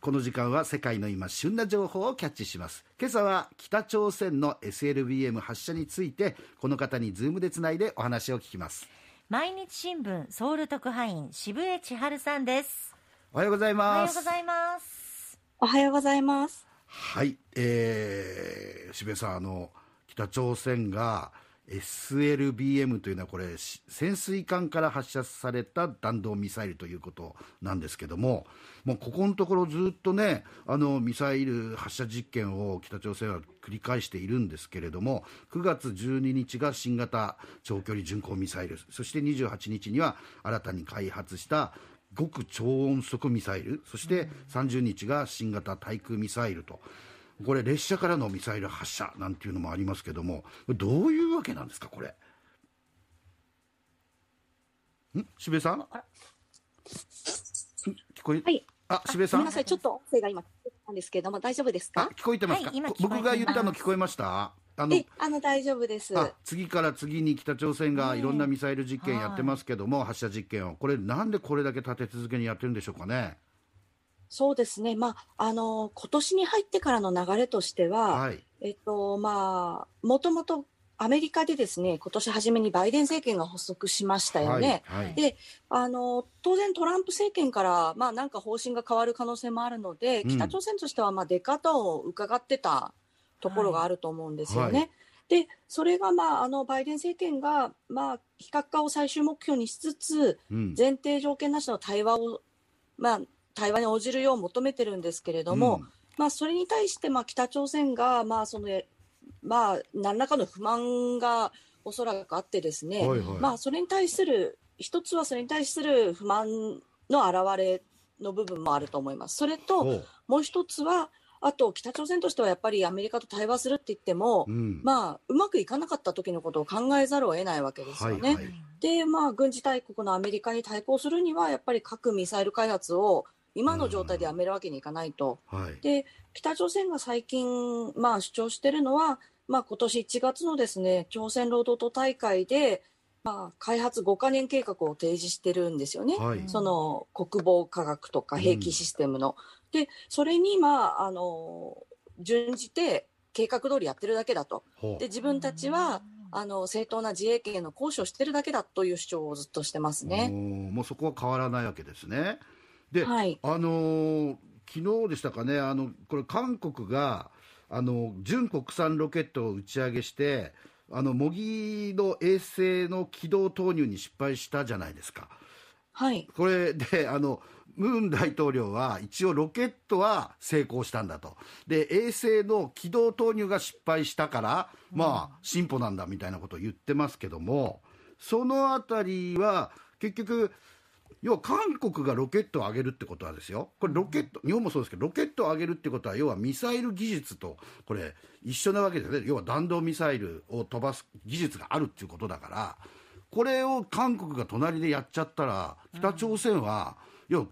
この時間は世界の今旬な情報をキャッチします。今朝は北朝鮮の SLBM 発射についてこの方にズームでつないでお話を聞きます。毎日新聞ソウル特派員渋江千春さんです。おはようございおはますようございます。おはようございます。はい、えー、渋谷さんあの北朝鮮が SLBM というのはこれ潜水艦から発射された弾道ミサイルということなんですけどももうここのところずっとねあのミサイル発射実験を北朝鮮は繰り返しているんですけれども9月12日が新型長距離巡航ミサイルそして28日には新たに開発した極超音速ミサイルそして30日が新型対空ミサイルとこれ列車からのミサイル発射なんていうのもありますけどもどういうわけなんですかこれ？ん？渋谷さん？ん聞こえ、はい。あ渋谷さん？ごめんなさい、ちょっと音声が今、聞こえたんですけれども、大丈夫ですあか聞こえてますか、はい今聞こえてます僕が言ったの聞こえました？あのえ、あの、大丈夫です。あ次から次に北朝鮮がいろんなミサイル実験やってますけども、発射実験を。これなんでこれだけ立て続けにやってるんでしょうかね？そうですね。まあ、あの、今年に入ってからの流れとしては、はいえっと、まあ、もともとアメリカでですね、今年初めにバイデン政権が発足しましたよね。はいはいで、あの、当然トランプ政権から、まあなんか方針が変わる可能性もあるので、うん北朝鮮としては、まあ出方を伺ってたところがあると思うんですよね。はいで、それがまあ、あの、バイデン政権が、まあ、非核化を最終目標にしつつ、うん前提条件なしの対話を、まあ、対話に応じるよう求めてるんですけれども、うん。まあ、それに対して、まあ、北朝鮮が、まあ、その、まあ、何らかの不満がおそらくあってですね、はいはい。まあ、それに対する、一つはそれに対する不満の表れの部分もあると思います。それと、もう一つは、あと、北朝鮮としてはやっぱりアメリカと対話するって言っても、うん。まあ、うまくいかなかった時のことを考えざるを得ないわけですよね。はいはい。で、まあ、軍事大国のアメリカに対抗するには、やっぱり核・ミサイル開発を今の状態でやめるわけにいかないと。はいで、北朝鮮が最近、まあ、主張しているのは、まあ、今年1月のですね、朝鮮労働党大会で、まあ、開発5カ年計画を提示してるんですよね。はいその国防科学とか兵器システムの。で、それに、まあ、あの、準じて計画通りやってるだけだと。で、自分たちは、あの、正当な自衛権の行使をしてるだけだという主張をずっとしてますね。もうそこは変わらないわけですね。で、はいあのー昨日でしたかね、あのこれ、韓国があの純国産ロケットを打ち上げして、あの模擬の衛星の軌道投入に失敗したじゃないですか。はい。これであのムーン大統領は一応ロケットは成功したんだとで衛星の軌道投入が失敗したから、まあ進歩なんだみたいなことを言ってますけどもそのあたりは結局要は韓国がロケットを上げるってことはですよ。これロケット日本もそうですけどロケットを上げるってことは要はミサイル技術とこれ一緒なわけですね。要は弾道ミサイルを飛ばす技術があるっていうことだからこれを韓国が隣でやっちゃったら北朝鮮は、いや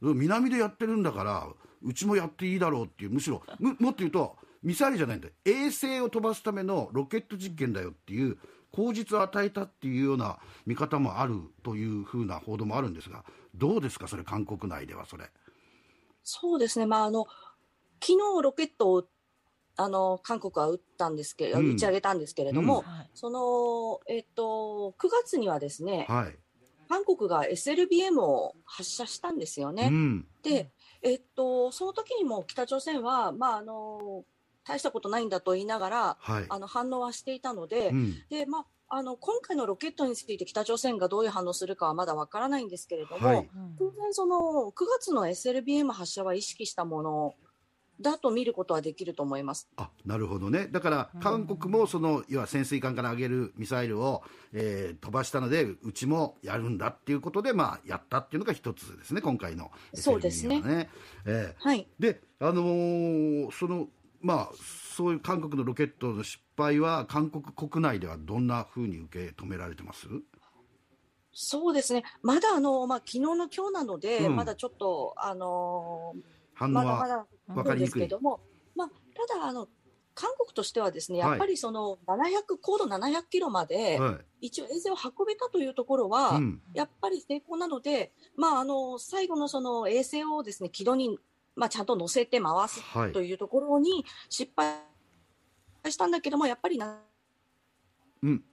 南でやってるんだからうちもやっていいだろうっていうむしろむもっと言うとミサイルじゃないんだよ。衛星を飛ばすためのロケット実験だよっていう口実を与えたっていうような見方もあるというふうな報道もあるんですがどうですかそれ韓国内ではそれ。そうですね。まあ、あの、昨日ロケットを、あの、韓国は撃ったんですけど、うん打ち上げたんですけれども、うんはいその、えっと、9月にはですね、はい韓国が SLBM を発射したんですよね。うんで、えっと、その時にも北朝鮮は、まあ、あの、大したことないんだと言いながら、はい。あの、反応はしていたので、うん。で、まあ、あの、今回のロケットについて北朝鮮がどういう反応するかはまだわからないんですけれども、はい。当然その9月の SLBM 発射は意識したものだと見ることはできると思います。あなるほどね、だから韓国もその要は潜水艦から上げるミサイルを、えー飛ばしたので、うちもやるんだっていうことで、まあ、やったっていうのが一つですね、今回の SLBM そうですね。えー。はい。で、あのーそのまあ、そういう韓国のロケットの失敗は、韓国国内ではどんなふうに受け止められてます？そうですね。まだあの、まあ、昨日の今日なので、うん。まだちょっと、あの反応まだまはだ分かりにくい。ですけ。ども、まあ、ただ、あの、韓国としてはですね、はい。やっぱりその700、高度700キロまで、はい。一応衛星を運べたというところは、うん。やっぱり成功なので、まあ、あの、最後のその衛星をですね、軌道にまあ、ちゃんと乗せて回すはい。というところに失敗したんだけども、やっぱりなうん。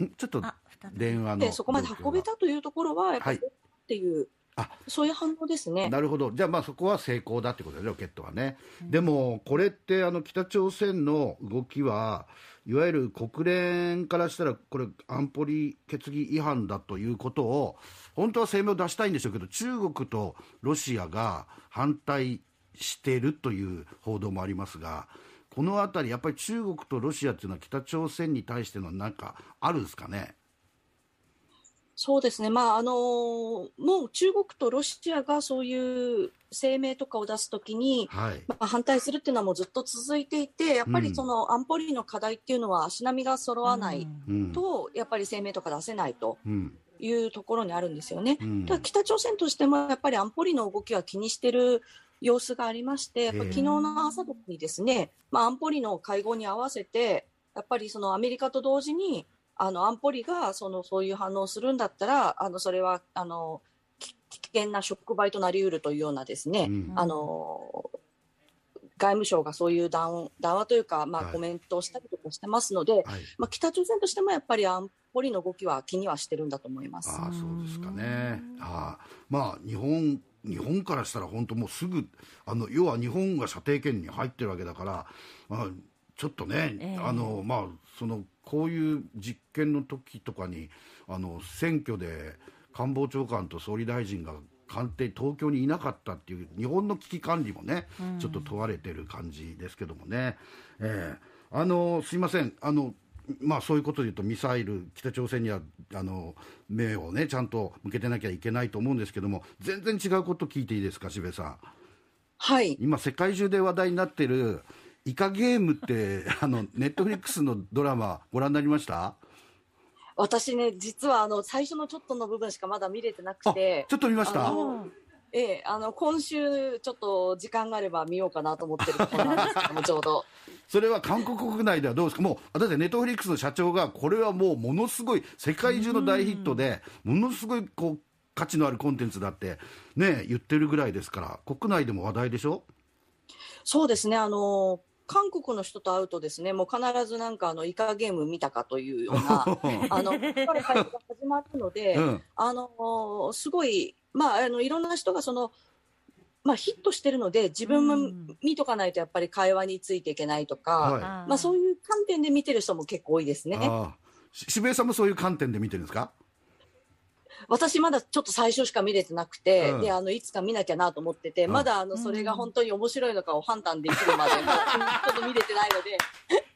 んちょっと電話のでそこまで運べたというところは、やっぱりはい。っていう、あそういう反応ですね。なるほど、じゃあ、まあそこは成功だってことですね、ロケットはね。でも、これってあの北朝鮮の動きは、いわゆる国連からしたら、これ、安保理決議違反だということを、本当は声明を出したいんでしょうけど、中国とロシアが反対しているという報道もありますが、このあたり、やっぱり中国とロシアっていうのは、北朝鮮に対してのなんかあるんですかね？そうですね、まああのもう中国とロシアがそういう声明とかを出すときに、はい、まあ、反対するっていうのはもうずっと続いていて、やっぱうん。りその安保理の課題っていうのは足並みが揃わないうん。と、やっぱり声明とか出せないとうん。いうところにあるんですよね。うん。ただ北朝鮮としてもやっぱり安保理の動きは気にしてる様子がありまして、やっぱええ。昨日の朝にですね、まあ、安保理の会合に合わせて、やっぱりそのアメリカと同時に、あの安保理がそのそういう反応をするんだったら、あのそれはあのき危険な触媒となりうるというようなですね、うん。あの外務省がそういう談談話というか、まあ、はい。コメントをしたりとかしてますので、はい。まあ、北朝鮮としてもやっぱり安保理の動きは気にはしてるんだと思います。ああそうですかね。ああ。まあ日本日本からしたら本当もうすぐあの要は日本が射程圏に入ってるわけだから、まあ、ちょっとね、ええ。あのまあそのこういう実験の時とかにあの選挙で官房長官と総理大臣が官邸東京にいなかったっていう日本の危機管理もね、ちょっと問われてる感じですけどもね。ええあのすいませんあのまあ、そういうことでいうと、ミサイル、北朝鮮にはあの目をね、ちゃんと向けてなきゃいけないと思うんですけども、全然違うこと聞いていいですか、渋谷さん。はい、今、世界中で話題になってる、イカゲームって、あのネットフリックスのドラマ、ご覧になりました？私ね、実はあの最初のちょっとの部分しかまだ見れてなくあて、ちょっと見ました？ええ、あの今週、ちょっと時間があれば見ようかなと思ってるところなんですけども、ちょうど。それは韓国国内ではどうですか、もう、だってネットフリックスの社長が、これはもうものすごい、世界中の大ヒットで、ものすごいこう価値のあるコンテンツだって、ね、言ってるぐらいですから、国内でも話題でしょ？そうですね、あの韓国の人と会うとですね、もう必ずなんかあのイカゲーム見たかというような、あの、会話が始まるので、うん。あのすごい、まあ、あのいろんな人がその、まあ、ヒットしてるので、自分もうん見とかないとやっぱり会話についていけないとか、はい。まあ、そういう観点で見てる人も結構多いですね。渋谷さんもそういう観点で見てるんですか？私まだちょっと最初しか見れてなくて、うん。であのいつか見なきゃなと思ってて、うん。まだあのそれが本当に面白いのかを判断できるまで、も うちょっと見れてないので、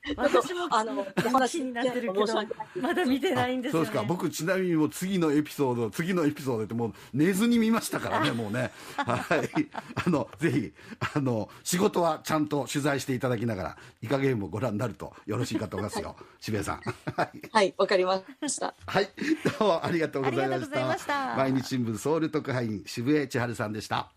私もあのお話気になってるけど。まだ見てないんですよね。そうですか。僕ちなみにもう次のエピソード次のエピソードってもう寝ずに見ましたからねもうね。はい。あのぜひあの仕事はちゃんと取材していただきながらイカゲームをご覧になるとよろしいかと思いますよ。渋谷さん。はい。はい、わかりました。はい。どうもありがとうございましありがとうございまたした。毎日新聞ソウル特派員渋江千春さんでした